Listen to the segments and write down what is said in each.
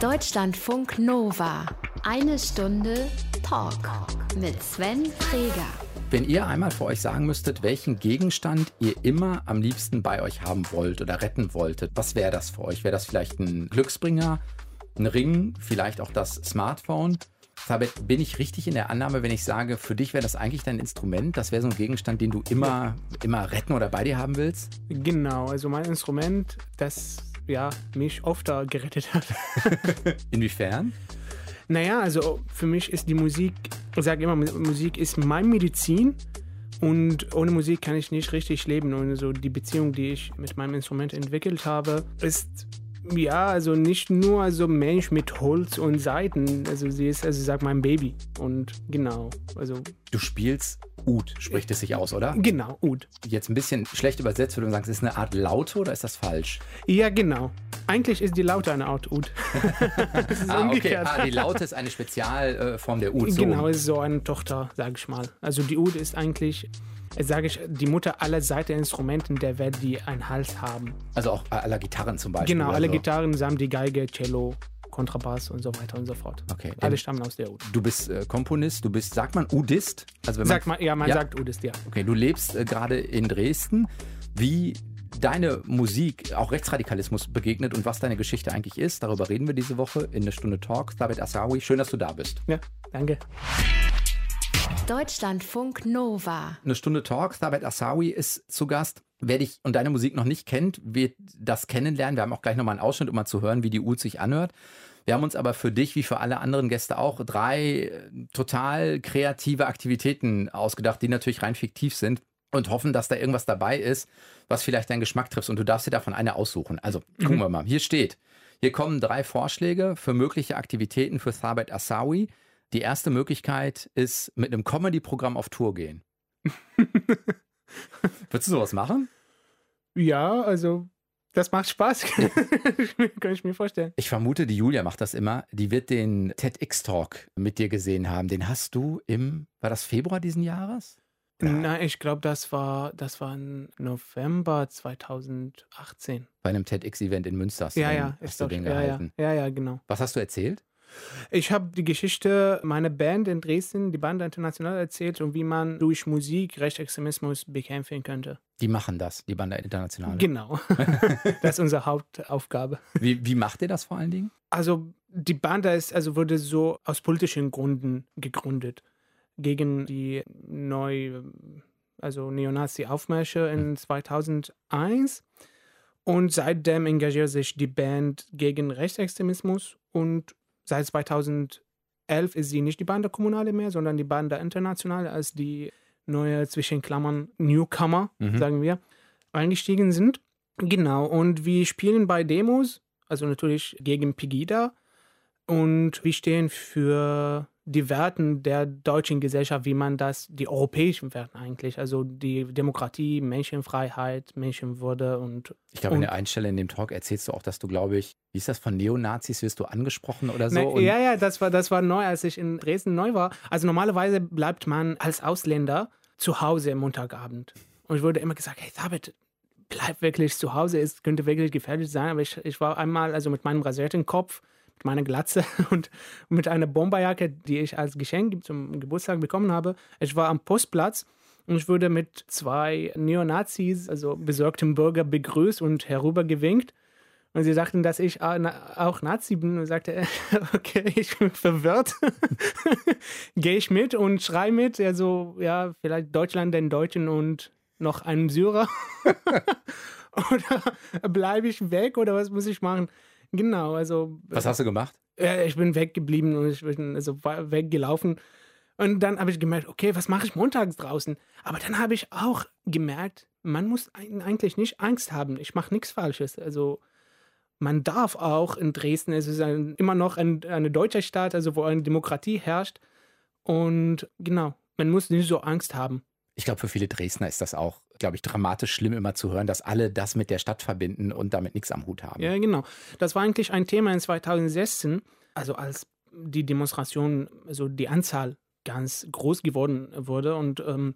Deutschlandfunk Nova. Eine Stunde Talk mit Sven Freger. Wenn ihr einmal vor euch sagen müsstet, welchen Gegenstand ihr immer am liebsten bei euch haben wollt oder retten wolltet, was wäre das für euch? Wäre das vielleicht ein Glücksbringer, ein Ring, vielleicht auch das Smartphone? Sabet, bin ich richtig in der Annahme, wenn ich sage, für dich wäre das eigentlich dein Instrument? Das wäre so ein Gegenstand, den du immer, immer retten oder bei dir haben willst? Genau, also mein Instrument, das ja, mich oft gerettet hat. Inwiefern? Naja, also für mich ist die Musik, ich sage immer, Musik ist mein Medizin. Und ohne Musik kann ich nicht richtig leben. Und so die Beziehung, die ich mit meinem Instrument entwickelt habe, ist ja, also nicht nur so Mensch mit Holz und Seiten. Also sie ist, also ich sag mein Baby. Und genau, also. Du spielst Ud, spricht es sich aus, oder? Genau, Ud. Jetzt ein bisschen schlecht übersetzt, würde man sagen, es ist eine Art Laute oder ist das falsch? Ja, genau. Eigentlich ist die Laute eine Art Ud. ah, umgekehrt. Okay. Ah, die Laute ist eine Spezialform der Ud. So. Genau, ist so eine Tochter, sage ich mal. Also die Ud ist eigentlich sage ich, die Mutter aller Saiteninstrumenten der Welt, die einen Hals haben. Also auch aller Gitarren zum Beispiel? Genau, alle so. Gitarren samt die Geige, Cello, Kontrabass und so weiter und so fort. Okay. Alle stammen aus der Ud. Du bist äh, Komponist, du bist, sagt man Udist? Also wenn sagt man, ja, man ja? sagt Udist, ja. Okay, du lebst äh, gerade in Dresden. Wie deine Musik auch Rechtsradikalismus begegnet und was deine Geschichte eigentlich ist, darüber reden wir diese Woche in der Stunde Talk. David Asawi, schön, dass du da bist. Ja, danke. Deutschlandfunk Nova. Eine Stunde Talk. Thabet Asawi ist zu Gast. Wer dich und deine Musik noch nicht kennt, wird das kennenlernen. Wir haben auch gleich nochmal einen Ausschnitt, um mal zu hören, wie die Ud sich anhört. Wir haben uns aber für dich, wie für alle anderen Gäste auch, drei äh, total kreative Aktivitäten ausgedacht, die natürlich rein fiktiv sind und hoffen, dass da irgendwas dabei ist, was vielleicht deinen Geschmack trifft. Und du darfst dir davon eine aussuchen. Also gucken mhm. wir mal. Hier steht, hier kommen drei Vorschläge für mögliche Aktivitäten für Thabet Asawi. Die erste Möglichkeit ist mit einem Comedy-Programm auf Tour gehen. Würdest du sowas machen? Ja, also das macht Spaß. Kann ich mir vorstellen. Ich vermute, die Julia macht das immer. Die wird den TEDx-Talk mit dir gesehen haben. Den hast du im, war das Februar diesen Jahres? Ja. Nein, ich glaube, das war, das war im November 2018. Bei einem TEDx-Event in Münster hast, ja, den, ja, hast du den ja, gehalten. Ja, ja, genau. Was hast du erzählt? Ich habe die Geschichte meiner Band in Dresden, die Band International, erzählt und wie man durch Musik Rechtsextremismus bekämpfen könnte. Die machen das, die Banda International. Genau. das ist unsere Hauptaufgabe. Wie, wie macht ihr das vor allen Dingen? Also die Banda ist, also wurde so aus politischen Gründen gegründet. Gegen die neu, also Neonazi-Aufmärsche in 2001. Hm. Und seitdem engagiert sich die Band gegen Rechtsextremismus und Seit 2011 ist sie nicht die Banda Kommunale mehr, sondern die Banda Internationale als die neue zwischen Klammern Newcomer, mhm. sagen wir, eingestiegen sind. Genau, und wir spielen bei Demos, also natürlich gegen Pegida. Und wir stehen für die Werten der deutschen Gesellschaft, wie man das, die europäischen Werte eigentlich, also die Demokratie, Menschenfreiheit, Menschenwürde und. Ich glaube, in der Einstelle in dem Talk erzählst du auch, dass du, glaube ich, wie ist das von Neonazis, wirst du angesprochen oder so? Na, ja, ja, das war, das war neu, als ich in Dresden neu war. Also normalerweise bleibt man als Ausländer zu Hause am Montagabend. Und ich wurde immer gesagt, hey David, bleib wirklich zu Hause, es könnte wirklich gefährlich sein. Aber ich, ich war einmal also mit meinem rasierten Kopf meine Glatze und mit einer Bomberjacke, die ich als Geschenk zum Geburtstag bekommen habe. Ich war am Postplatz und ich wurde mit zwei Neonazis, also besorgten Bürger, begrüßt und herübergewinkt. Und sie sagten, dass ich auch Nazi bin und sagte, okay, ich bin verwirrt. Gehe ich mit und schrei mit. Also, ja, vielleicht Deutschland den Deutschen und noch einen Syrer. oder bleibe ich weg oder was muss ich machen? Genau, also. Was hast du gemacht? Äh, ich bin weggeblieben und ich bin also weggelaufen. Und dann habe ich gemerkt, okay, was mache ich montags draußen? Aber dann habe ich auch gemerkt, man muss eigentlich nicht Angst haben. Ich mache nichts Falsches. Also man darf auch in Dresden, es ist ein, immer noch ein, eine deutsche Stadt, also wo eine Demokratie herrscht. Und genau, man muss nicht so Angst haben. Ich glaube, für viele Dresdner ist das auch, glaube ich, dramatisch schlimm immer zu hören, dass alle das mit der Stadt verbinden und damit nichts am Hut haben. Ja, genau. Das war eigentlich ein Thema in 2016, also als die Demonstration, also die Anzahl ganz groß geworden wurde und ähm,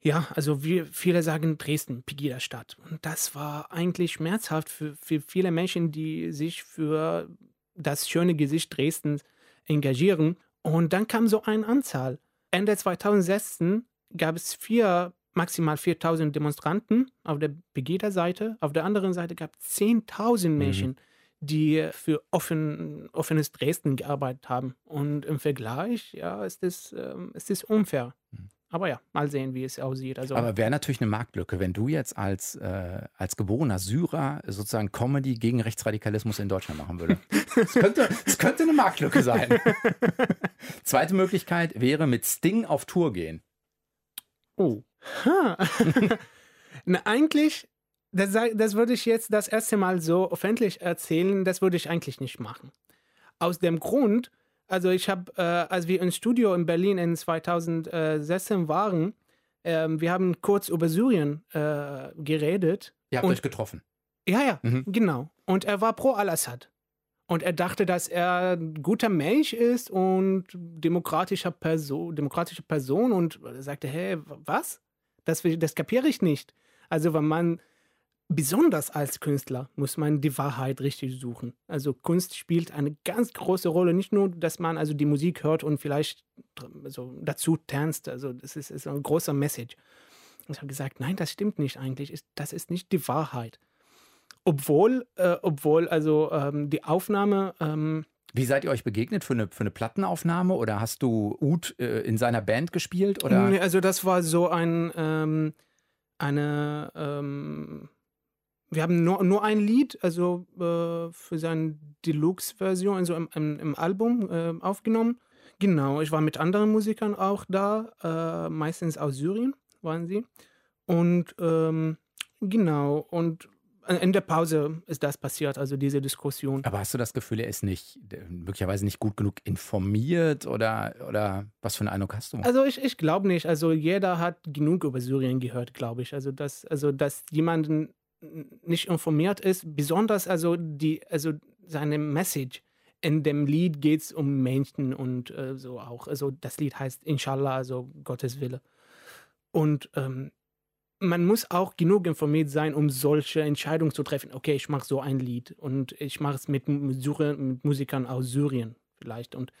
ja, also wie viele sagen Dresden, Pegida-Stadt. Und das war eigentlich schmerzhaft für, für viele Menschen, die sich für das schöne Gesicht Dresdens engagieren. Und dann kam so eine Anzahl. Ende 2016 gab es vier, maximal 4000 Demonstranten auf der Pegida-Seite. Auf der anderen Seite gab es 10.000 Mhm. Menschen, die für offen, offenes Dresden gearbeitet haben. Und im Vergleich, ja, ist es, ähm, ist es unfair. Aber ja, mal sehen, wie es aussieht. Also, Mhm. Aber wäre natürlich eine Marktlücke, wenn du jetzt als, äh, als geborener Syrer sozusagen Comedy gegen Rechtsradikalismus in Deutschland machen würdest. Das könnte, das könnte eine Marktlücke sein. Zweite Möglichkeit wäre mit Sting auf Tour gehen. Oh. Ha. Na, eigentlich, das, das würde ich jetzt das erste Mal so öffentlich erzählen, das würde ich eigentlich nicht machen. Aus dem Grund, also ich habe, äh, als wir im Studio in Berlin in 2016 waren, ähm, wir haben kurz über Syrien äh, geredet. Ihr habt Und- euch getroffen. Ja, ja, Mhm. genau. Und er war pro Al-Assad. Und er dachte, dass er ein guter Mensch ist und demokratischer Person, demokratische Person und er sagte, hey, was? Das, das kapiere ich nicht. Also wenn man, besonders als Künstler, muss man die Wahrheit richtig suchen. Also Kunst spielt eine ganz große Rolle. Nicht nur, dass man also die Musik hört und vielleicht also dazu tanzt. Also das ist, ist ein großer Message. Ich habe gesagt, nein, das stimmt nicht eigentlich. Das ist nicht die Wahrheit. Obwohl, äh, obwohl also ähm, die Aufnahme, ähm, Wie seid ihr euch begegnet für eine, für eine Plattenaufnahme oder hast du Ud äh, in seiner Band gespielt? Oder? also das war so ein, ähm, eine, ähm, wir haben nur, nur ein Lied, also äh, für seine Deluxe-Version, also im, im, im Album äh, aufgenommen. Genau, ich war mit anderen Musikern auch da, äh, meistens aus Syrien waren sie. Und ähm, genau, und in der Pause ist das passiert, also diese Diskussion. Aber hast du das Gefühl, er ist nicht äh, möglicherweise nicht gut genug informiert oder, oder was für einen Eindruck hast du? Also ich, ich glaube nicht. Also jeder hat genug über Syrien gehört, glaube ich. Also dass, also dass jemanden nicht informiert ist, besonders also die, also seine Message. In dem Lied geht es um Menschen und äh, so auch. Also das Lied heißt Inshallah, also Gottes Wille. Und ähm, man muss auch genug informiert sein, um solche Entscheidungen zu treffen. Okay, ich mache so ein Lied und ich mache es mit, mit, Musikern aus Syrien vielleicht. Und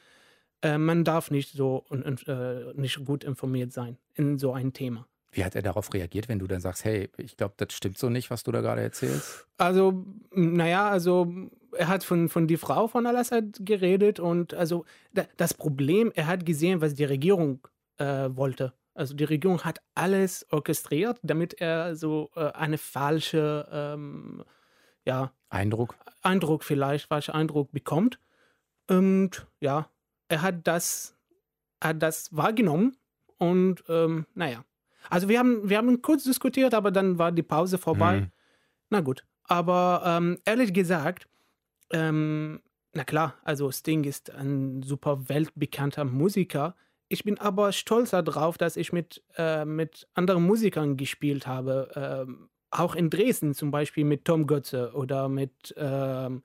äh, man darf nicht so äh, nicht gut informiert sein in so ein Thema. Wie hat er darauf reagiert, wenn du dann sagst, hey, ich glaube, das stimmt so nicht, was du da gerade erzählst? Also, naja, also er hat von, von die Frau von Al-Assad geredet und also da, das Problem, er hat gesehen, was die Regierung äh, wollte. Also die Regierung hat alles orchestriert, damit er so äh, eine falsche ähm, ja, Eindruck? Eindruck vielleicht, falscher Eindruck bekommt. Und ja, er hat das, hat das wahrgenommen und ähm, naja. Also wir haben, wir haben kurz diskutiert, aber dann war die Pause vorbei. Mhm. Na gut. Aber ähm, ehrlich gesagt, ähm, na klar, also Sting ist ein super weltbekannter Musiker. Ich bin aber stolz darauf, dass ich mit, äh, mit anderen Musikern gespielt habe. Ähm, auch in Dresden zum Beispiel mit Tom Götze oder mit, ähm,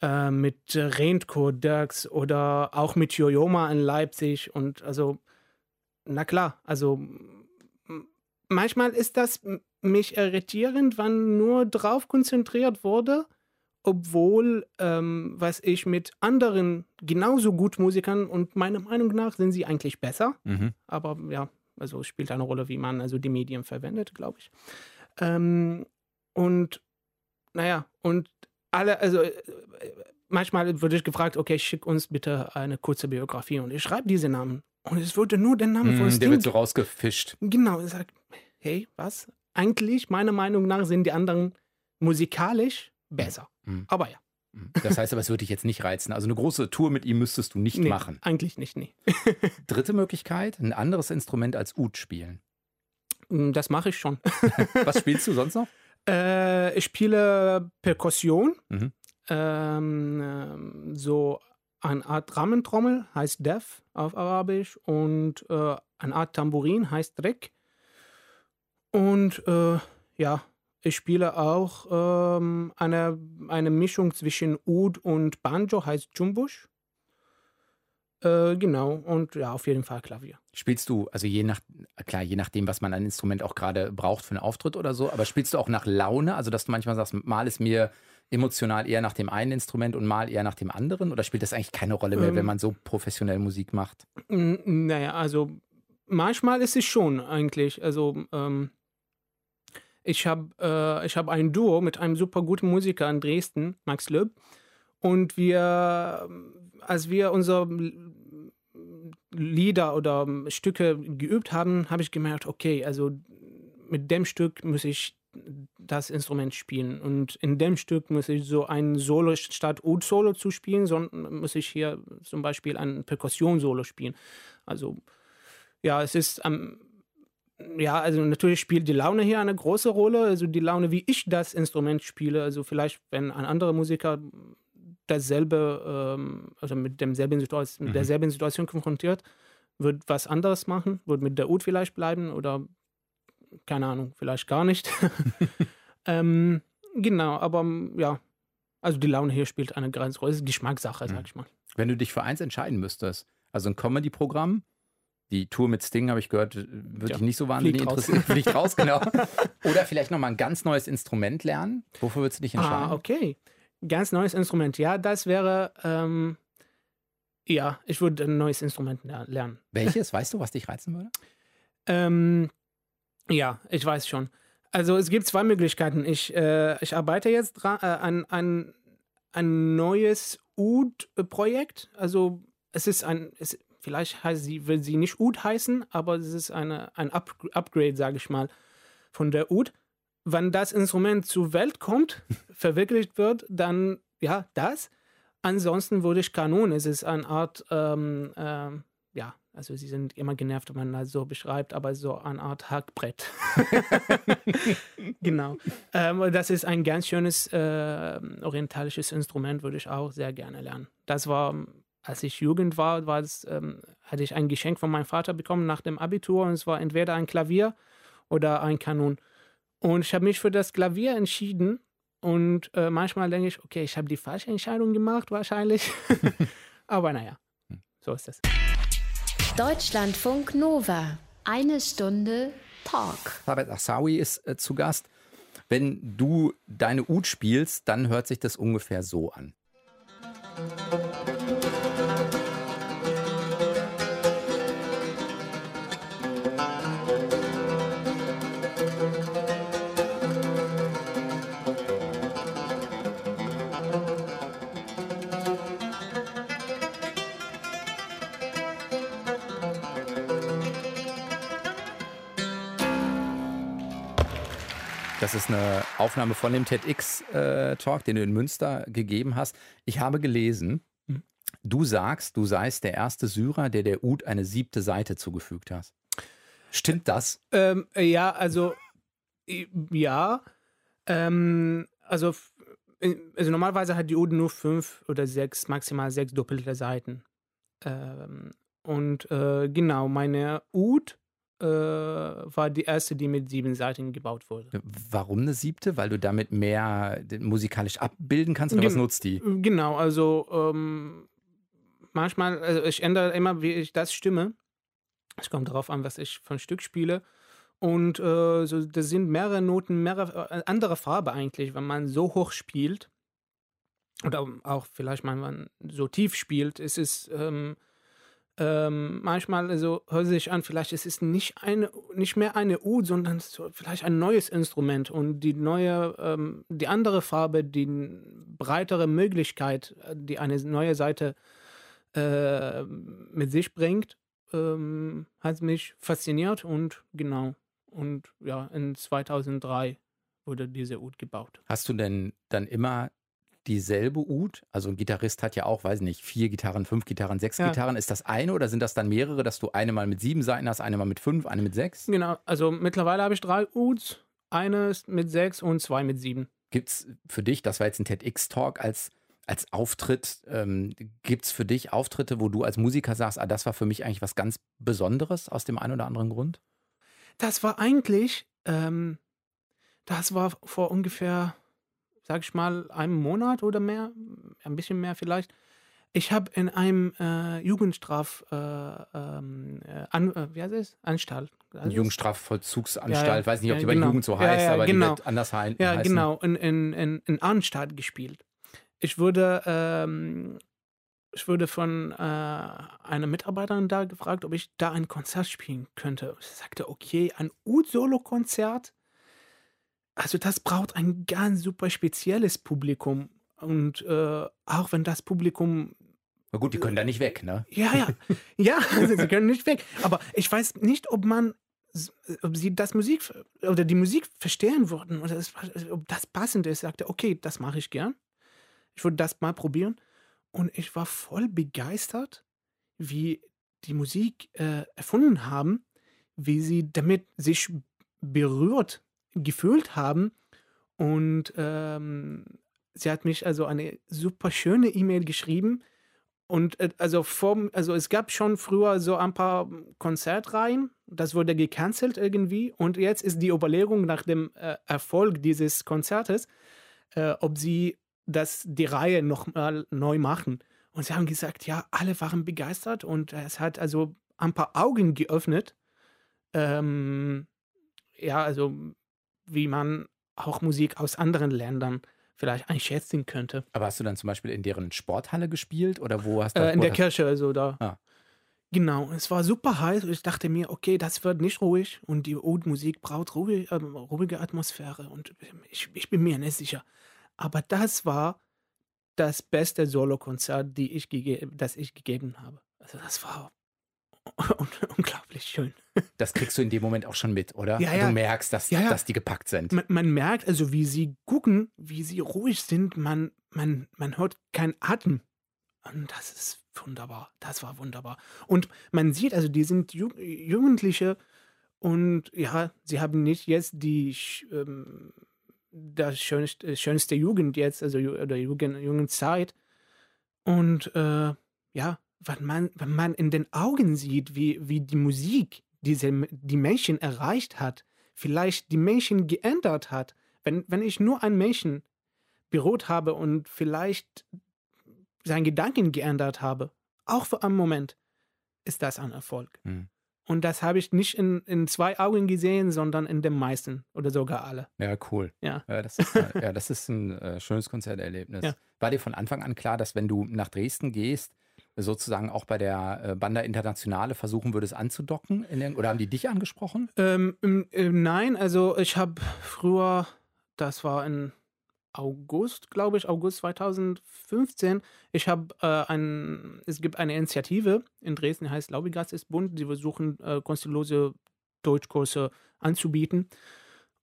äh, mit Rentko Dirks oder auch mit Jojoma in Leipzig. Und also, na klar, also manchmal ist das mich irritierend, wenn nur drauf konzentriert wurde, obwohl, ähm, was ich mit anderen genauso gut Musikern und meiner Meinung nach sind sie eigentlich besser. Mhm. Aber ja, also es spielt eine Rolle, wie man also die Medien verwendet, glaube ich. Ähm, und naja, und alle, also äh, manchmal würde ich gefragt, okay, schick uns bitte eine kurze Biografie und ich schreibe diese Namen. Und es wurde nur der Name von Mhm, der Sting wird so rausgefischt. Genau, ich sag, hey, was? Eigentlich, meiner Meinung nach, sind die anderen musikalisch besser. Mhm. Aber ja, Mhm. Das heißt aber, es würde dich jetzt nicht reizen. Also eine große Tour mit ihm müsstest du nicht nee, machen. eigentlich nicht, nee. Dritte Möglichkeit, ein anderes Instrument als Ud spielen. Mm, Das mache ich schon. Was spielst du sonst noch? äh, ich spiele Perkussion, Mhm. ähm, ähm, so eine Art Rahmentrommel, heißt Def auf Arabisch, und äh, eine Art Tambourin heißt Drek. Und äh, ja, ich spiele auch ähm, eine, eine Mischung zwischen Oud und Banjo, heißt Jumbush. Äh, genau, und ja, auf jeden Fall Klavier. Spielst du, also je nach, klar, je nachdem, was man an Instrument auch gerade braucht für einen Auftritt oder so, aber spielst du auch nach Laune? Also, dass du manchmal sagst, mal ist mir emotional eher nach dem einen Instrument und mal eher nach dem anderen? Oder spielt das eigentlich keine Rolle mehr, Ähm. wenn man so professionell Musik macht? Naja, also manchmal ist es schon eigentlich. Also ähm, ich habe äh, hab ein Duo mit einem super guten Musiker in Dresden, Max Löb. Und wir, ähm, als wir unsere Lieder oder Stücke geübt haben, habe ich gemerkt, okay, also mit dem Stück muss ich das Instrument spielen. Und in dem Stück muss ich so ein Solo statt Ud-Solo zu spielen, sondern muss ich hier zum Beispiel ein Perkussion-Solo spielen. Also ja, es ist am ja, also natürlich spielt die Laune hier eine große Rolle. Also die Laune, wie ich das Instrument spiele. Also vielleicht, wenn ein anderer Musiker dasselbe, ähm, also mit demselben Situation, mit Mhm. derselben Situation konfrontiert, wird was anderes machen, wird mit der Ut vielleicht bleiben oder keine Ahnung, vielleicht gar nicht. ähm, genau, aber ja, also die Laune hier spielt eine ganz große Geschmackssache, Mhm. sag ich mal. Wenn du dich für eins entscheiden müsstest, also ein Comedy-Programm, die Tour mit Sting, habe ich gehört, würde Ja, dich nicht so wahnsinnig interessieren. Fliegt raus, genau. Oder vielleicht nochmal ein ganz neues Instrument lernen. Wofür würdest du dich entscheiden? Ah, okay. Ganz neues Instrument. Ja, das wäre, ähm, ja, ich würde ein neues Instrument ler- lernen. Welches? Weißt du, was dich reizen würde? Ähm, ja, ich weiß schon. Also es gibt zwei Möglichkeiten. Ich, äh, ich arbeite jetzt dran, äh, an, an ein neues UD-Projekt. Also es ist ein, es, vielleicht heißt sie, will sie nicht UD heißen, aber es ist eine, ein Up Upgrade, sage ich mal, von der UD. Wenn das Instrument zur Welt kommt, verwirklicht wird, dann ja, das. Ansonsten würde ich Kanon. Es ist eine Art, ähm, ähm, ja, also sie sind immer genervt, wenn man das so beschreibt, aber so eine Art Hackbrett. genau. Ähm, das ist ein ganz schönes äh, orientalisches Instrument, würde ich auch sehr gerne lernen. Das war, als ich Jugend war, war das, ähm, hatte ich ein Geschenk von meinem Vater bekommen nach dem Abitur und es war entweder ein Klavier oder ein Kanon. Und ich habe mich für das Klavier entschieden und äh, manchmal denke ich, okay, ich habe die falsche Entscheidung gemacht, wahrscheinlich. aber naja, so ist es. Deutschlandfunk Nova. Eine Stunde Talk. Sabet Assawi ist äh, zu Gast. Wenn du deine Ud spielst, dann hört sich das ungefähr so an. Das ist eine Aufnahme von dem TEDx-Talk, den du in Münster gegeben hast. Ich habe gelesen, Mhm. du sagst, du seist der erste Syrer, der der Ud eine siebte Seite zugefügt hast. Stimmt das? Ähm, ja, also ja. Ähm, also, äh, also normalerweise hat die Ode nur fünf oder sechs, maximal sechs doppelte Seiten. Ähm, und äh, genau, meine Ud äh, war die erste, die mit sieben Seiten gebaut wurde. Warum eine siebte? Weil du damit mehr musikalisch abbilden kannst oder was Gen- nutzt die? Genau, also ähm, manchmal, also ich ändere immer, wie ich das stimme. Es kommt darauf an, was ich ein Stück spiele. Und äh, so, das sind mehrere Noten, mehrere äh, andere Farbe eigentlich, wenn man so hoch spielt. Oder auch vielleicht, wenn man so tief spielt, ist es ähm, ähm, manchmal also hört sich an, vielleicht ist es nicht eine, nicht mehr eine Ud, sondern so vielleicht ein neues Instrument und die neue, ähm, die andere Farbe, die breitere Möglichkeit, äh, die eine neue Seite äh, mit sich bringt, ähm, hat mich fasziniert und genau. Und ja, in 2003 wurde diese Ud gebaut. Hast du denn dann immer dieselbe Ud? Also ein Gitarrist hat ja auch, weiß nicht, vier Gitarren, fünf Gitarren, sechs Ja. Gitarren. Ist das eine oder sind das dann mehrere, dass du eine mal mit sieben Seiten hast, eine mal mit fünf, eine mit sechs? Genau, also mittlerweile habe ich drei Uds, eine mit sechs und zwei mit sieben. Gibt es für dich, das war jetzt ein TEDx-Talk als, als Auftritt, ähm, gibt es für dich Auftritte, wo du als Musiker sagst, ah, das war für mich eigentlich was ganz Besonderes aus dem einen oder anderen Grund? Das war eigentlich, ähm, das war vor ungefähr, sag ich mal, einem Monat oder mehr, ein bisschen mehr vielleicht. Ich habe in einem äh, Jugendstraf äh, ähm, äh, an, äh, wie heißt es? Anstalt. Also Jugendstrafvollzugsanstalt, Ja, ja. weiß nicht, ob Ja, die bei genau. Jugend so heißt, aber genau. die wird anders hei Ja, heißen. genau, in, in, in, in Arnstadt gespielt. Ich wurde, ähm, ich wurde von äh, einer Mitarbeiterin da gefragt, ob ich da ein Konzert spielen könnte. Ich sagte, okay, ein Ud-Solo-Konzert. Also das braucht ein ganz super spezielles Publikum. Und äh, auch wenn das Publikum Na gut, die können da nicht weg, ne? ja, ja. Ja, also sie können nicht weg. Aber ich weiß nicht, ob man, ob sie das Musik oder die Musik verstehen würden oder es, ob das passend ist. Ich sagte, okay, das mache ich gern. Ich würde das mal probieren. Und ich war voll begeistert, wie die Musik äh, erfunden haben, wie sie damit sich berührt gefühlt haben. Und ähm, sie hat mich also eine super schöne E-Mail geschrieben. Und äh, also vom, also es gab schon früher so ein paar Konzertreihen, das wurde gecancelt irgendwie. Und jetzt ist die Überlegung nach dem äh, Erfolg dieses Konzertes, äh, ob sie das die Reihe nochmal neu machen. Und sie haben gesagt, ja, alle waren begeistert und es hat also ein paar Augen geöffnet. Ähm, ja, also wie man auch Musik aus anderen Ländern vielleicht einschätzen könnte. Aber hast du dann zum Beispiel in deren Sporthalle gespielt oder wo hast du Äh, in der Kirche, also da. Ah. Genau, und es war super heiß und ich dachte mir, okay, das wird nicht ruhig und die Oud-Musik braucht ruhig, ähm, ruhige Atmosphäre und ich, ich bin mir nicht sicher. Aber das war das beste Solokonzert, das ich gegeben habe. Also das war unglaublich schön. Das kriegst du in dem Moment auch schon mit, oder? Ja, ja. Du merkst, dass, Ja, ja. dass die gepackt sind. Man, man merkt also, wie sie gucken, wie sie ruhig sind, man, man, man hört keinen Atem. Und das ist wunderbar. Das war wunderbar. Und man sieht, also die sind Ju Jugendliche und ja, sie haben nicht jetzt die ähm, das schönste, schönste Jugend jetzt, also oder Jugend, Jugendzeit. Und äh, ja, wenn man, wenn man in den Augen sieht, wie, wie die Musik diese, die Menschen erreicht hat, vielleicht die Menschen geändert hat, wenn, wenn ich nur einen Menschen berührt habe und vielleicht seinen Gedanken geändert habe, auch für einen Moment, ist das ein Erfolg. Hm. Und das habe ich nicht in, in zwei Augen gesehen, sondern in den meisten oder sogar alle. Ja, cool. Ja. Ja, das ist, ja, das ist ein äh, schönes Konzerterlebnis. Ja. War dir von Anfang an klar, dass wenn du nach Dresden gehst, sozusagen auch bei der äh, Banda Internationale versuchen würdest anzudocken? In den, oder haben die dich angesprochen? Ähm, nein, also ich habe früher, das war in August, glaube ich, August 2015, ich habe äh, ein, es gibt eine Initiative in Dresden, die heißt Laubigas ist bunt, die versuchen äh, kostenlose Deutschkurse anzubieten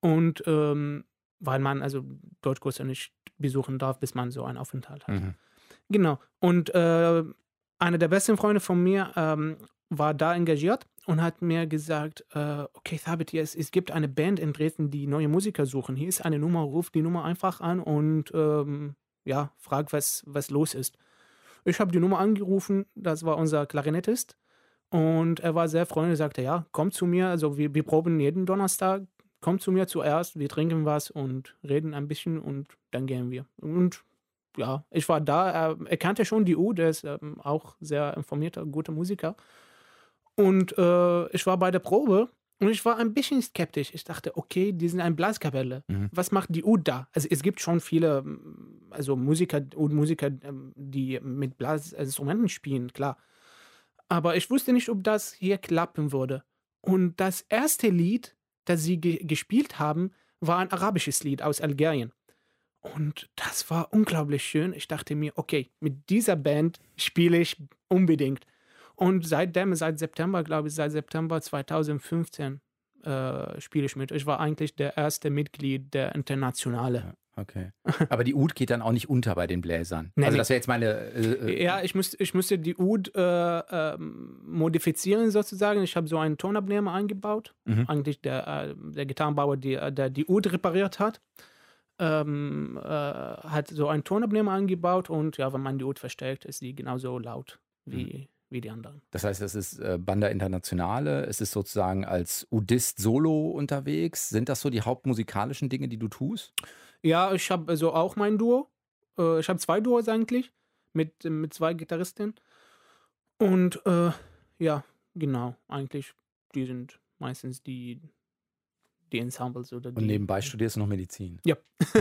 und ähm, weil man also Deutschkurse nicht besuchen darf, bis man so einen Aufenthalt hat. Mhm. Genau. Und äh, einer der besten Freunde von mir ähm, war da engagiert und hat mir gesagt, äh, okay, Thabit, es, es gibt eine Band in Dresden, die neue Musiker suchen. Hier ist eine Nummer, ruf die Nummer einfach an und ähm, ja, frag, was, was los ist. Ich habe die Nummer angerufen, das war unser Klarinettist und er war sehr freundlich, sagte, ja, komm zu mir, also wir, wir proben jeden Donnerstag, komm zu mir zuerst, wir trinken was und reden ein bisschen und dann gehen wir. Und ja, ich war da, er, kannte schon die U, der ist ähm, auch sehr informierter, guter Musiker. Und äh, ich war bei der Probe und ich war ein bisschen skeptisch. Ich dachte, okay, die sind eine Blaskapelle. Mhm. Was macht die Ud da? Also es gibt schon viele, ähm, also Musiker, Ud-Musiker, ähm, die mit Blasinstrumenten spielen, klar. Aber ich wusste nicht, ob das hier klappen würde. Und das erste Lied, das sie ge gespielt haben, war ein arabisches Lied aus Algerien. Und das war unglaublich schön. Ich dachte mir, okay, mit dieser Band spiele ich unbedingt. Und seitdem, seit September, glaube ich, seit September 2015 äh, spiele ich mit. Ich war eigentlich der erste Mitglied der Internationale. Okay. Aber die Ud geht dann auch nicht unter bei den Bläsern. Nee, also das wäre jetzt meine. Äh, Ja, ich, müsste, ich musste die Ud äh, ähm, modifizieren sozusagen. Ich habe so einen Tonabnehmer eingebaut. Mhm. Eigentlich der, äh, der Gitarrenbauer, die, äh, der die Ud repariert hat, ähm, äh, hat so einen Tonabnehmer eingebaut und ja, wenn man die Ud verstärkt, ist die genauso laut wie, wie die anderen. Das heißt, es ist äh, Banda Internationale, es ist sozusagen als Udist solo unterwegs. Sind das so die hauptmusikalischen Dinge, die du tust? Ja, ich habe also auch mein Duo. Äh, ich habe zwei Duos eigentlich. mit, mit zwei Gitarristen. Und äh, ja, genau, eigentlich, die sind meistens die, die Ensembles oder die. Und nebenbei studierst du noch Medizin. Ja.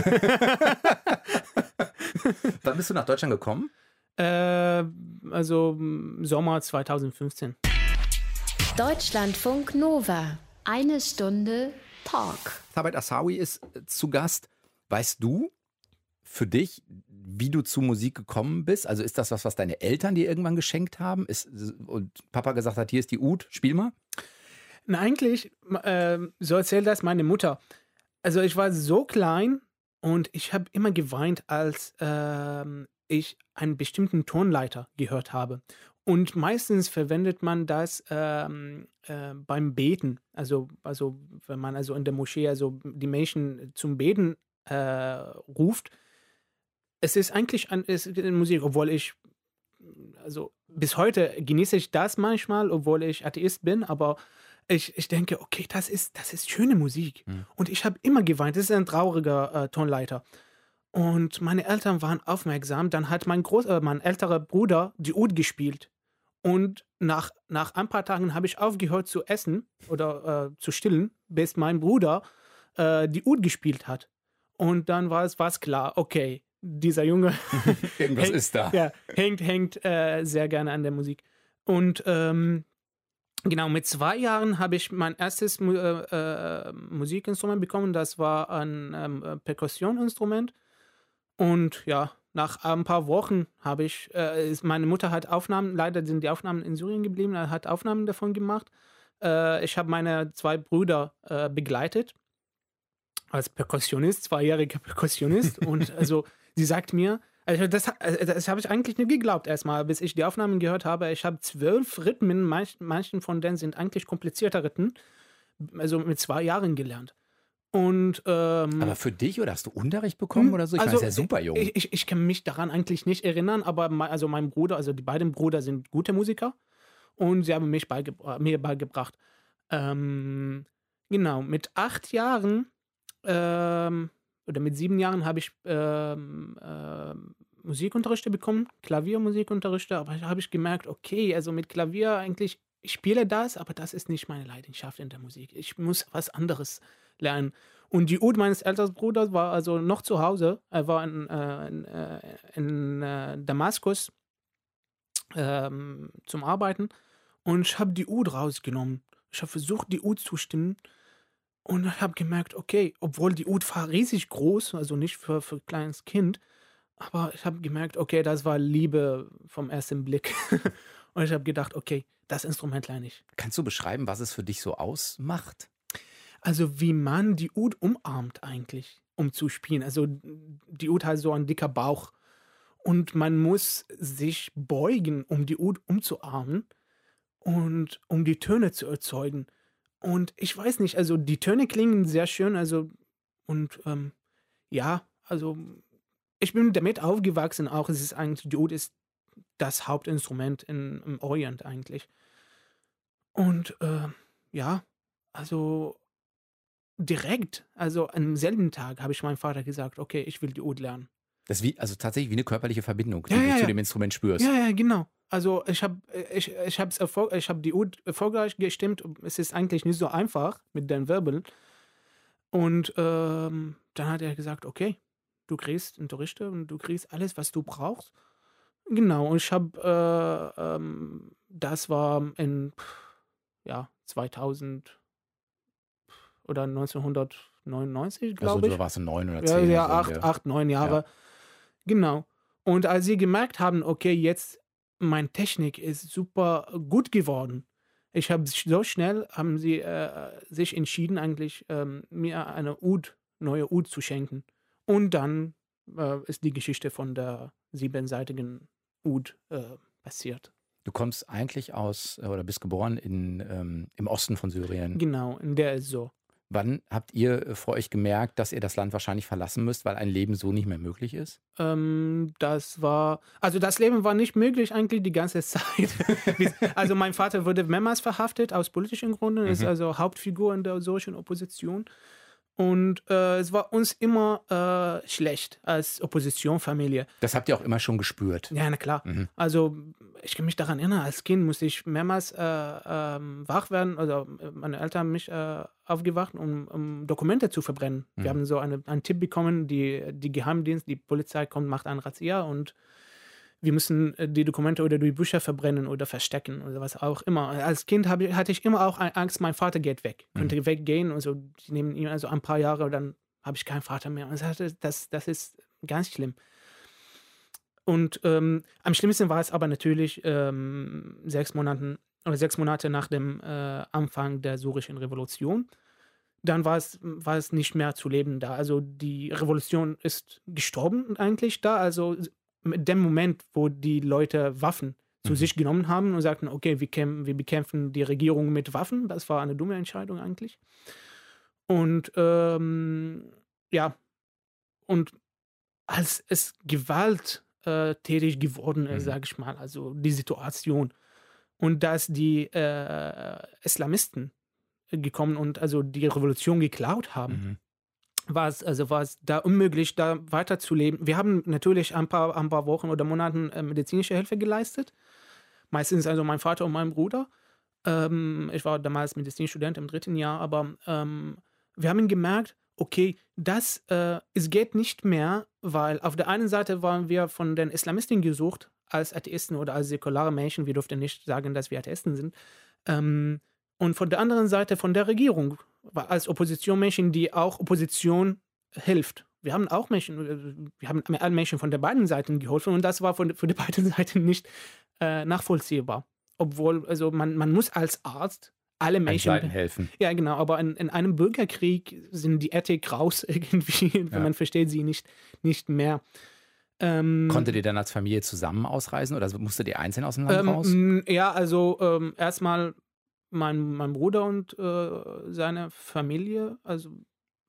Wann bist du nach Deutschland gekommen? Äh, also Sommer 2015. Deutschlandfunk Nova. Eine Stunde Talk. Sabet Asawi ist äh, zu Gast. Weißt du für dich, wie du zu Musik gekommen bist? Also ist das was, was deine Eltern dir irgendwann geschenkt haben? Ist, und Papa gesagt hat, hier ist die Ud, spiel mal? Na, eigentlich, äh, so erzählt das meine Mutter. Also ich war so klein und ich habe immer geweint, als äh, ich einen bestimmten Tonleiter gehört habe. Und meistens verwendet man das ähm, äh, beim Beten. Also, also, wenn man also in der Moschee also die Menschen zum Beten äh, ruft. Es ist eigentlich ein, es Musik, obwohl ich, also bis heute genieße ich das manchmal, obwohl ich Atheist bin, aber ich, ich denke, okay, das ist, das ist schöne Musik. Mhm. Und ich habe immer geweint. Das ist ein trauriger äh, Tonleiter. Und meine Eltern waren aufmerksam. Dann hat mein, Groß äh, mein älterer Bruder die Ud gespielt. Und nach, nach ein paar Tagen habe ich aufgehört zu essen oder äh, zu stillen, bis mein Bruder äh, die Ud gespielt hat. Und dann war es war's klar, okay, dieser Junge Irgendwas hängt, ist da. Ja, hängt, hängt äh, sehr gerne an der Musik. Und ähm, genau, mit zwei Jahren habe ich mein erstes äh, äh, Musikinstrument bekommen. Das war ein ähm, Perkussioninstrument. Und ja, nach ein paar Wochen habe ich, äh, ist, meine Mutter hat Aufnahmen, leider sind die Aufnahmen in Syrien geblieben, hat Aufnahmen davon gemacht. Äh, ich habe meine zwei Brüder äh, begleitet als Perkussionist, zweijähriger Perkussionist. und also sie sagt mir, also das, also das habe ich eigentlich nicht geglaubt erstmal, bis ich die Aufnahmen gehört habe. Ich habe zwölf Rhythmen, manch, manchen von denen sind eigentlich komplizierte Rhythmen, also mit zwei Jahren gelernt. Und, ähm, aber für dich oder hast du Unterricht bekommen hm, oder so? Ich also, meine, ist ja super jung. Ich, ich, ich, kann mich daran eigentlich nicht erinnern, aber mein, also mein Bruder, also die beiden Brüder sind gute Musiker und sie haben mich beigebra mir beigebracht. Ähm, genau, mit acht Jahren ähm, oder mit sieben Jahren habe ich ähm, äh, Musikunterrichte bekommen, Klaviermusikunterrichte, aber habe ich gemerkt, okay, also mit Klavier eigentlich, ich spiele das, aber das ist nicht meine Leidenschaft in der Musik. Ich muss was anderes lernen. Und die Ud meines älteren Bruders war also noch zu Hause. Er war in, äh, in, äh, in äh, Damaskus ähm, zum Arbeiten. Und ich habe die Ud rausgenommen. Ich habe versucht, die Ud zu stimmen. Und ich habe gemerkt, okay, obwohl die Ud war riesig groß, also nicht für, für ein kleines Kind, aber ich habe gemerkt, okay, das war Liebe vom ersten Blick. Und ich habe gedacht, okay, das Instrument lerne ich. Kannst du beschreiben, was es für dich so ausmacht? Also wie man die Ud umarmt eigentlich, um zu spielen. Also die Ud hat so einen dicker Bauch und man muss sich beugen, um die Ud umzuarmen und um die Töne zu erzeugen. Und ich weiß nicht, also die Töne klingen sehr schön, also und ähm, ja, also ich bin damit aufgewachsen auch. Es ist eigentlich, die ist das Hauptinstrument in, im Orient eigentlich. Und äh, ja, also direkt, also am selben Tag, habe ich meinem Vater gesagt, okay, ich will die Oud lernen. Das ist wie, also tatsächlich wie eine körperliche Verbindung, ja, die ja, du zu dem Instrument spürst. Ja, ja, genau. Also ich habe ich, ich hab's erfolg, ich hab die Oud erfolgreich gestimmt. Es ist eigentlich nicht so einfach mit den Wirbeln. Und ähm, dann hat er gesagt, okay, du kriegst Unterrichte und du kriegst alles, was du brauchst. Genau, und ich habe, äh, ähm, das war in, ja, 2000, oder 1999, glaube also, ich. Also du warst neun oder zehn. Ja, ja acht, acht, neun Jahre. Ja. Genau. Und als sie gemerkt haben, okay, jetzt meine Technik ist super gut geworden, ich habe so schnell haben sie äh, sich entschieden, eigentlich ähm, mir eine Ud, neue Ud zu schenken. Und dann äh, ist die Geschichte von der siebenseitigen Ud äh, passiert. Du kommst eigentlich aus äh, oder bist geboren in, ähm, im Osten von Syrien. Genau, in der ist so. Wann habt ihr äh, vor euch gemerkt, dass ihr das Land wahrscheinlich verlassen müsst, weil ein Leben so nicht mehr möglich ist? Ähm, das war, also das Leben war nicht möglich eigentlich die ganze Zeit. also mein Vater wurde mehrmals verhaftet aus politischen Gründen, mhm. ist also Hauptfigur in der solchen Opposition. Und äh, es war uns immer äh, schlecht als Oppositionfamilie. Das habt ihr auch immer schon gespürt. Ja, na klar. Mhm. Also ich kann mich daran erinnern, als Kind musste ich mehrmals äh, ähm, wach werden. Also meine Eltern haben mich äh, aufgewacht, um, um, Dokumente zu verbrennen. Mhm. Wir haben so eine, einen Tipp bekommen, die, die Geheimdienst, die Polizei kommt, macht einen Razzia und wir müssen äh, die Dokumente oder die Bücher verbrennen oder verstecken oder was auch immer. Als Kind ich, hatte ich immer auch Angst, mein Vater geht weg, mhm. könnte weggehen und so, die nehmen ihn also ein paar Jahre, dann habe ich keinen Vater mehr. Und das, das ist ganz schlimm. Und ähm, am schlimmsten war es aber natürlich ähm, sechs Monaten oder sechs Monate nach dem äh, Anfang der syrischen Revolution. Dann war es, war es nicht mehr zu leben da. Also die Revolution ist gestorben eigentlich da. Also mit dem Moment, wo die Leute Waffen zu mhm. sich genommen haben und sagten, okay, wir, kämpfen, wir bekämpfen die Regierung mit Waffen, das war eine dumme Entscheidung eigentlich. Und ähm, ja, und als es gewalttätig geworden ist, mhm. sage ich mal, also die Situation, und dass die äh, Islamisten gekommen und also die Revolution geklaut haben, mhm war es also war es da unmöglich, da weiterzuleben. Wir haben natürlich ein paar, ein paar Wochen oder Monaten äh, medizinische Hilfe geleistet. Meistens also mein Vater und mein Bruder. Ähm, ich war damals Medizinstudent im dritten Jahr, aber ähm, wir haben gemerkt, okay, das äh, es geht nicht mehr, weil auf der einen Seite waren wir von den Islamisten gesucht als Atheisten oder als säkulare Menschen. Wir durften nicht sagen, dass wir Atheisten sind. Ähm, und von der anderen Seite von der Regierung als Opposition die auch Opposition hilft. Wir haben auch Menschen, äh, wir haben allen Menschen von der beiden Seiten geholfen und das war von, für die beiden Seiten nicht äh, nachvollziehbar. Obwohl, also man, man muss als Arzt alle Menschen helfen. Ja, genau, aber in, in einem Bürgerkrieg sind die Ethik raus irgendwie, ja. man versteht sie nicht, nicht mehr. Ähm, Konntet ihr dann als Familie zusammen ausreisen oder musstet ihr einzeln aus dem Land ähm, raus? Ja, also ähm, erstmal mein, mein Bruder und äh, seine Familie, also,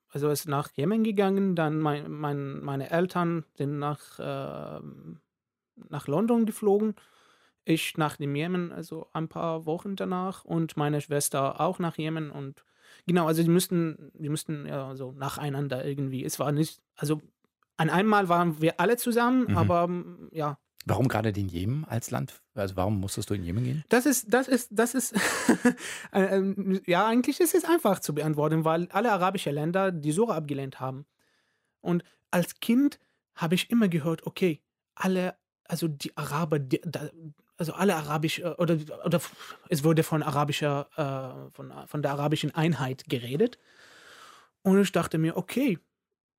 also ist nach Jemen gegangen, dann mein, mein, meine Eltern sind nach, äh, nach London geflogen, ich nach dem Jemen, also ein paar Wochen danach und meine Schwester auch nach Jemen und genau, also die müssten, die müssten ja so nacheinander irgendwie. Es war nicht, also an einmal waren wir alle zusammen, mhm. aber ja, Warum gerade den Jemen als Land? Also warum musstest du in Jemen gehen? Das ist, das ist, das ist, äh, ähm, ja, eigentlich ist es einfach zu beantworten, weil alle arabischen Länder die Sura abgelehnt haben. Und als Kind habe ich immer gehört, okay, alle, also die Araber, die, also alle arabisch, äh, oder, oder es wurde von arabischer, äh, von, von der arabischen Einheit geredet. Und ich dachte mir, okay,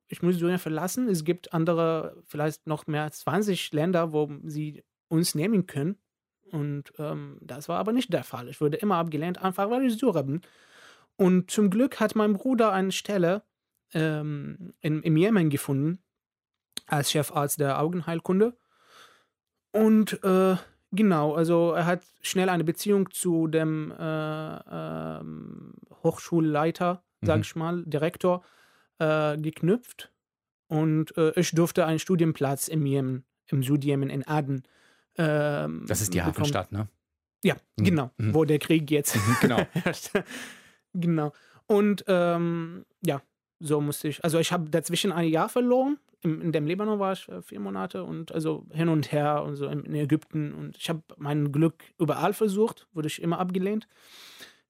ich muss Syrien verlassen. Es gibt andere, vielleicht noch mehr als 20 Länder, wo sie uns nehmen können. Und ähm, das war aber nicht der Fall. Ich wurde immer abgelehnt, einfach weil ich Syrer bin. Und zum Glück hat mein Bruder eine Stelle ähm, in, im Jemen gefunden, als Chefarzt der Augenheilkunde. Und äh, genau, also er hat schnell eine Beziehung zu dem äh, äh, Hochschulleiter, sag mhm. ich mal, Direktor äh, geknüpft und äh, ich durfte einen Studienplatz im Jemen, im Südjemen in Aden. Ähm, das ist die bekommen. Hafenstadt, ne? Ja, mhm. genau, mhm. wo der Krieg jetzt mhm, genau. herrscht. genau. Und ähm, ja, so musste ich, also ich habe dazwischen ein Jahr verloren. In, in dem Libanon war ich äh, vier Monate und also hin und her und so in, in Ägypten und ich habe mein Glück überall versucht, wurde ich immer abgelehnt.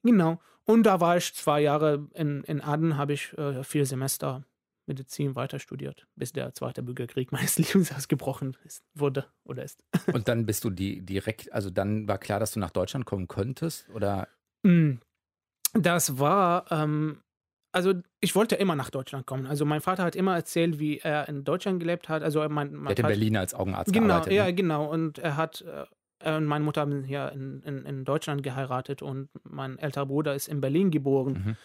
Genau. Und da war ich zwei Jahre in, in Aden, habe ich äh, vier Semester Medizin weiter studiert, bis der zweite Bürgerkrieg meines Lebens ausgebrochen ist, wurde oder ist. Und dann bist du die direkt, also dann war klar, dass du nach Deutschland kommen könntest oder? Mm, das war, ähm, also ich wollte immer nach Deutschland kommen. Also mein Vater hat immer erzählt, wie er in Deutschland gelebt hat. Also mein, mein er hat in Berlin als Augenarzt genau, gearbeitet. Genau, ne? ja, genau. Und er hat äh, meine Mutter haben hier in, in, in, Deutschland geheiratet und mein älterer Bruder ist in Berlin geboren. Mhm.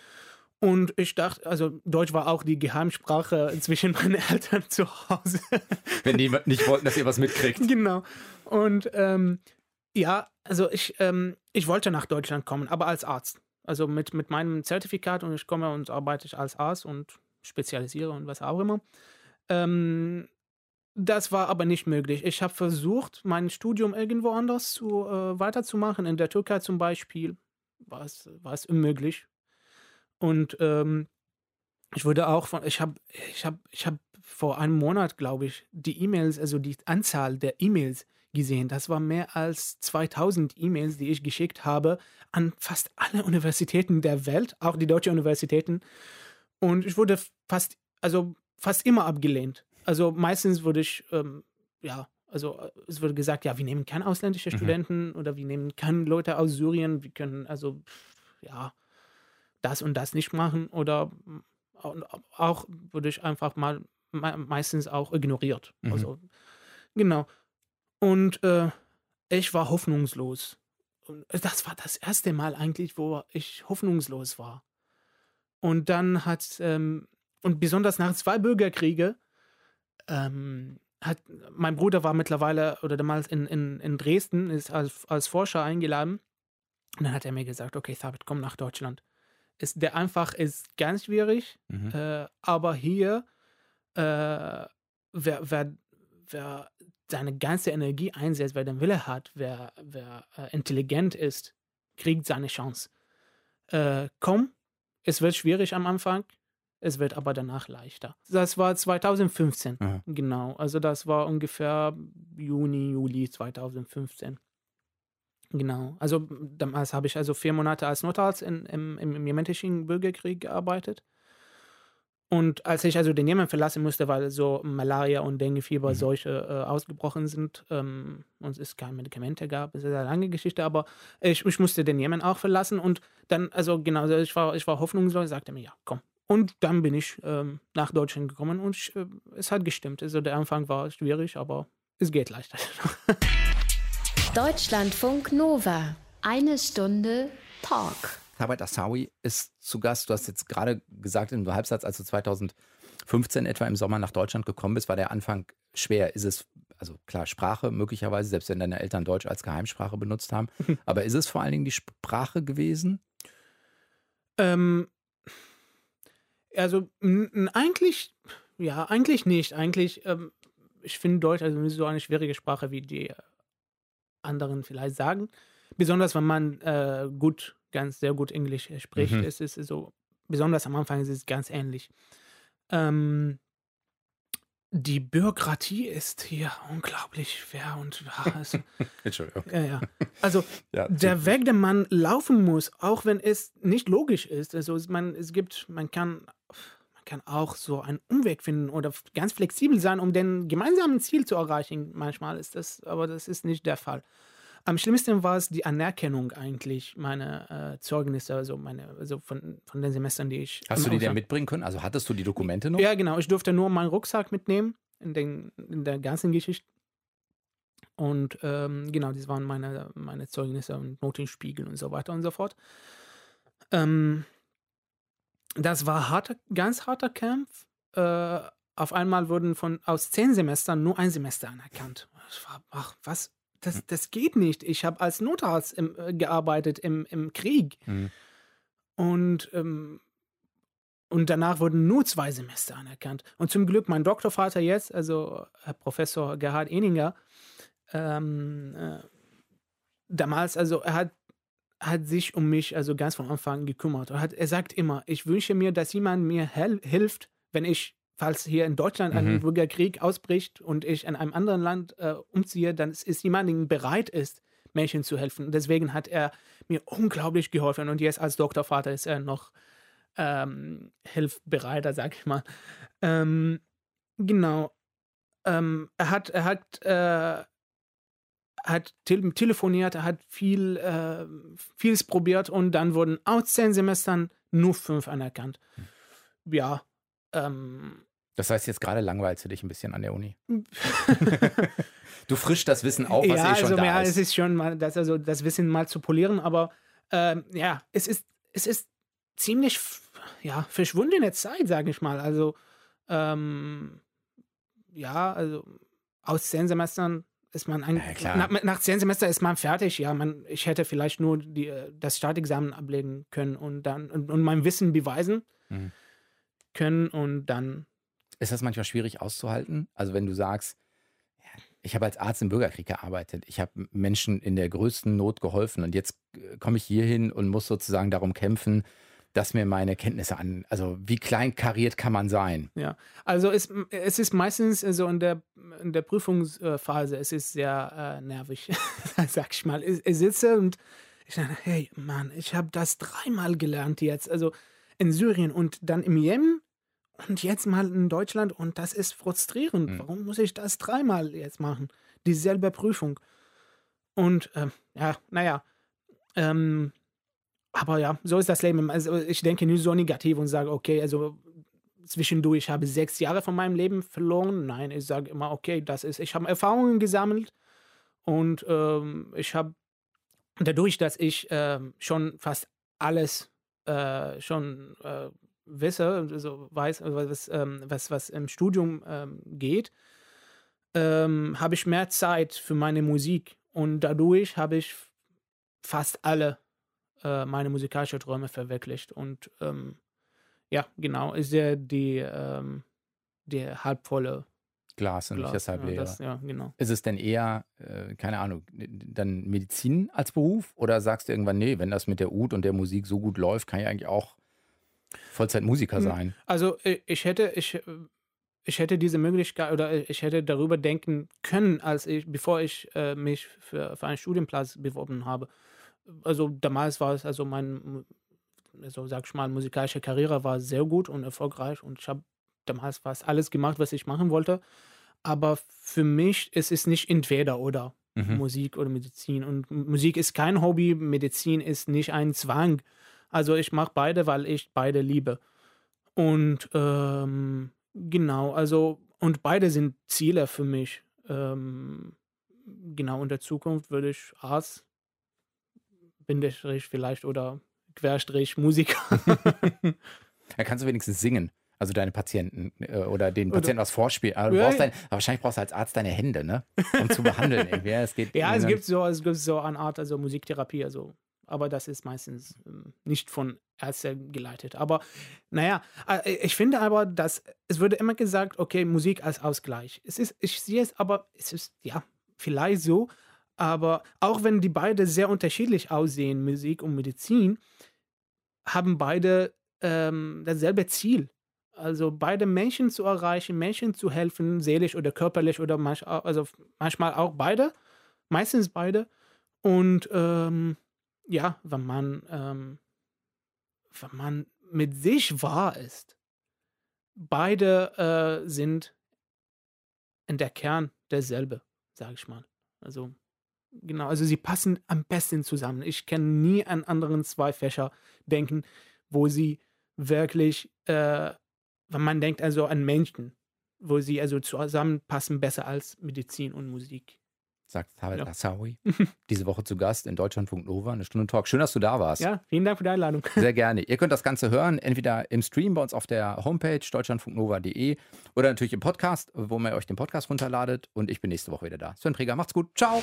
Und ich dachte, also Deutsch war auch die Geheimsprache zwischen meinen Eltern zu Hause. Wenn die nicht wollten, dass ihr was mitkriegt. Genau. Und ähm, ja, also ich, ähm, ich wollte nach Deutschland kommen, aber als Arzt. Also mit, mit meinem Zertifikat und ich komme und arbeite als Arzt und spezialisiere und was auch immer. Ähm, das war aber nicht möglich. Ich habe versucht, mein Studium irgendwo anders zu, äh, weiterzumachen. In der Türkei zum Beispiel war es, unmöglich. Und ähm, ich wurde auch von, ich habe, ich habe, ich habe vor einem Monat, glaube ich, die E-Mails, also die Anzahl der E-Mails gesehen. Das war mehr als 2000 E-Mails, die ich geschickt habe an fast alle Universitäten der Welt, auch die deutschen Universitäten. Und ich wurde fast, also fast immer abgelehnt. Also meistens wurde ich, ähm, ja, also äh, es wurde gesagt, ja, wir nehmen keine ausländische mhm. Studenten oder wir nehmen keine Leute aus Syrien, wir können also, ja, das und das nicht machen oder auch wurde ich einfach mal meistens auch ignoriert. Mhm. Also, genau. Und äh, ich war hoffnungslos. Und das war das erste Mal eigentlich, wo ich hoffnungslos war. Und dann hat, ähm, und besonders nach zwei Bürgerkriege, ähm, hat, mein Bruder war mittlerweile oder damals in, in, in Dresden, ist als, als Forscher eingeladen. Und dann hat er mir gesagt, okay, Thabit, komm nach Deutschland. Ist, der einfach ist ganz schwierig, mhm. äh, aber hier, äh, wer, wer, wer seine ganze Energie einsetzt, wer den Wille hat, wer, wer äh, intelligent ist, kriegt seine Chance. Äh, komm, es wird schwierig am Anfang, es wird aber danach leichter. Das war 2015, Aha. genau. Also das war ungefähr Juni, Juli 2015. Genau. Also damals habe ich also vier Monate als Notarzt in, im, im jemenischen Bürgerkrieg gearbeitet. Und als ich also den Jemen verlassen musste, weil so Malaria und Denguefieber mhm. solche äh, ausgebrochen sind ähm, und es keine Medikamente gab, das ist eine lange Geschichte, aber ich, ich musste den Jemen auch verlassen und dann, also genau, also ich war, ich war hoffnungslos, sagte mir, ja, komm. Und dann bin ich ähm, nach Deutschland gekommen und ich, äh, es hat gestimmt. Also der Anfang war schwierig, aber es geht leichter. Deutschlandfunk Nova. Eine Stunde Talk. Herbert Assawi ist zu Gast. Du hast jetzt gerade gesagt im Halbsatz, als du 2015 etwa im Sommer nach Deutschland gekommen bist, war der Anfang schwer. Ist es, also klar, Sprache möglicherweise, selbst wenn deine Eltern Deutsch als Geheimsprache benutzt haben. Aber ist es vor allen Dingen die Sprache gewesen? Ähm, also eigentlich, ja, eigentlich nicht. Eigentlich, ähm, ich finde Deutsch also so eine schwierige Sprache, wie die anderen vielleicht sagen. Besonders wenn man äh, gut ganz sehr gut Englisch spricht. Mhm. Es ist so, besonders am Anfang ist es ganz ähnlich. Ähm, die Bürokratie ist hier unglaublich schwer und also, Entschuldigung. Ja, ja. Also ja, der Weg, den man laufen muss, auch wenn es nicht logisch ist. Also man, es gibt, man kann, man kann auch so einen Umweg finden oder ganz flexibel sein, um den gemeinsamen Ziel zu erreichen. Manchmal ist das, aber das ist nicht der Fall. Am schlimmsten war es die Anerkennung eigentlich meiner äh, Zeugnisse, also meine, also von, von den Semestern, die ich. Hast du die denn mitbringen können? Also hattest du die Dokumente noch? Ja, genau. Ich durfte nur meinen Rucksack mitnehmen in, den, in der ganzen Geschichte. Und ähm, genau, das waren meine, meine Zeugnisse und Notenspiegel und so weiter und so fort. Ähm, das war harter, ganz harter Kampf. Äh, auf einmal wurden von aus zehn Semestern nur ein Semester anerkannt. War, ach, was, das, hm. das geht nicht. Ich habe als Notarzt im, äh, gearbeitet im, im Krieg. Mhm. Und, ähm, und danach wurden nur zwei Semester anerkannt. Und zum Glück mein Doktorvater jetzt, also Herr Professor Gerhard Eninger, ähm, äh, damals, also er hat, hat sich um mich also ganz von Anfang an gekümmert. Er, hat, er sagt immer, ich wünsche mir, dass jemand mir hilft, wenn ich falls hier in Deutschland ein mhm. Bürgerkrieg ausbricht und ich in einem anderen Land äh, umziehe, dann ist jemand, der bereit ist, Menschen zu helfen. Deswegen hat er mir unglaublich geholfen und jetzt als Doktorvater ist er noch ähm, hilfbereiter, sag ich mal. Ähm, genau. Ähm, er hat, er hat, äh, hat te telefoniert, er hat viel, äh, vieles probiert und dann wurden aus zehn Semestern nur fünf anerkannt. Hm. Ja, ähm, das heißt, jetzt gerade langweilst du dich ein bisschen an der Uni. du frischst das Wissen auf, was ja, eh schon also, da ja, ist. es ist schon mal, das, also das Wissen mal zu polieren, aber ähm, ja, es ist, es ist ziemlich ja, verschwundene Zeit, sage ich mal. Also ähm, ja, also aus zehn Semestern ist man ein, ja, nach, nach, zehn Semestern ist man fertig. Ja, man, ich hätte vielleicht nur die, das Startexamen ablegen können und dann und, und mein Wissen beweisen mhm. können und dann ist das manchmal schwierig auszuhalten? Also wenn du sagst, ich habe als Arzt im Bürgerkrieg gearbeitet, ich habe Menschen in der größten Not geholfen und jetzt äh, komme ich hier hin und muss sozusagen darum kämpfen, dass mir meine Kenntnisse an, also wie kleinkariert kann man sein? Ja, also es, es ist meistens so in der, in der Prüfungsphase, es ist sehr äh, nervig, sag ich mal. Ich, ich sitze und ich sage, hey Mann, ich habe das dreimal gelernt jetzt, also in Syrien und dann im Jemen und jetzt mal in Deutschland und das ist frustrierend. Mhm. Warum muss ich das dreimal jetzt machen? Dieselbe Prüfung. Und ähm, ja, naja, ähm, aber ja, so ist das Leben. Also ich denke nicht so negativ und sage, okay, also zwischendurch habe ich sechs Jahre von meinem Leben verloren. Nein, ich sage immer, okay, das ist, ich habe Erfahrungen gesammelt und ähm, ich habe dadurch, dass ich äh, schon fast alles äh, schon äh, wisse, also weiß, was, ähm, was, was im Studium ähm, geht, ähm, habe ich mehr Zeit für meine Musik und dadurch habe ich fast alle äh, meine musikalischen Träume verwirklicht. Und ähm, ja, genau, ist ja die, ähm, die halbvolle Glas und nicht das halb leere. Ja, ja, genau. Ist es denn eher, äh, keine Ahnung, dann Medizin als Beruf? Oder sagst du irgendwann, nee, wenn das mit der Ud und der Musik so gut läuft, kann ich eigentlich auch Vollzeitmusiker hm, sein? Also ich hätte, ich, ich hätte diese Möglichkeit oder ich hätte darüber denken können, als ich, bevor ich äh, mich für, für einen Studienplatz beworben habe also damals war es, also mein, also sag ich mal, musikalische Karriere war sehr gut und erfolgreich und ich habe damals fast alles gemacht, was ich machen wollte. Aber für mich ist es nicht entweder oder mhm. Musik oder Medizin. Und Musik ist kein Hobby, Medizin ist nicht ein Zwang. Also ich mache beide, weil ich beide liebe. Und ähm, genau, also und beide sind Ziele für mich. Ähm, genau, in der Zukunft würde ich Arzt Bindestrich vielleicht oder Querstrich Musiker. da kannst du wenigstens singen. Also deine Patienten äh, oder den Patienten was vorspielen. Aber, ja, dein, aber, wahrscheinlich brauchst du als Arzt deine Hände, ne? Um zu behandeln. Irgendwie. Es geht ja, es gibt, so, es gibt so eine Art, also Musiktherapie, also, aber das ist meistens ähm, nicht von Ärzten geleitet. Aber naja, äh, ich finde aber, dass es würde immer gesagt, okay, Musik als Ausgleich. Es ist, ich sehe es aber, es ist ja vielleicht so, aber auch wenn die beide sehr unterschiedlich aussehen, Musik und Medizin, haben beide ähm, dasselbe Ziel. Also beide Menschen zu erreichen, Menschen zu helfen, seelisch oder körperlich oder manch, also manchmal auch beide, meistens beide. Und ähm, ja, wenn man, ähm, wenn man mit sich wahr ist, beide äh, sind in der Kern derselbe, sage ich mal. Also Genau, also sie passen am besten zusammen. Ich kann nie an anderen zwei Fächer denken, wo sie wirklich, äh, wenn man denkt also an Menschen, wo sie also zusammenpassen besser als Medizin und Musik. Sagt Tarek ja. Assawi. Diese Woche zu Gast in Deutschlandfunk Nova, eine Stunde Talk. Schön, dass du da warst. Ja, vielen Dank für die Einladung. Sehr gerne. Ihr könnt das Ganze hören, entweder im Stream bei uns auf der Homepage deutschlandfunknova.de oder natürlich im Podcast, wo ihr euch den Podcast runterladet. Und ich bin nächste Woche wieder da. Sven Preger, macht's gut. Ciao.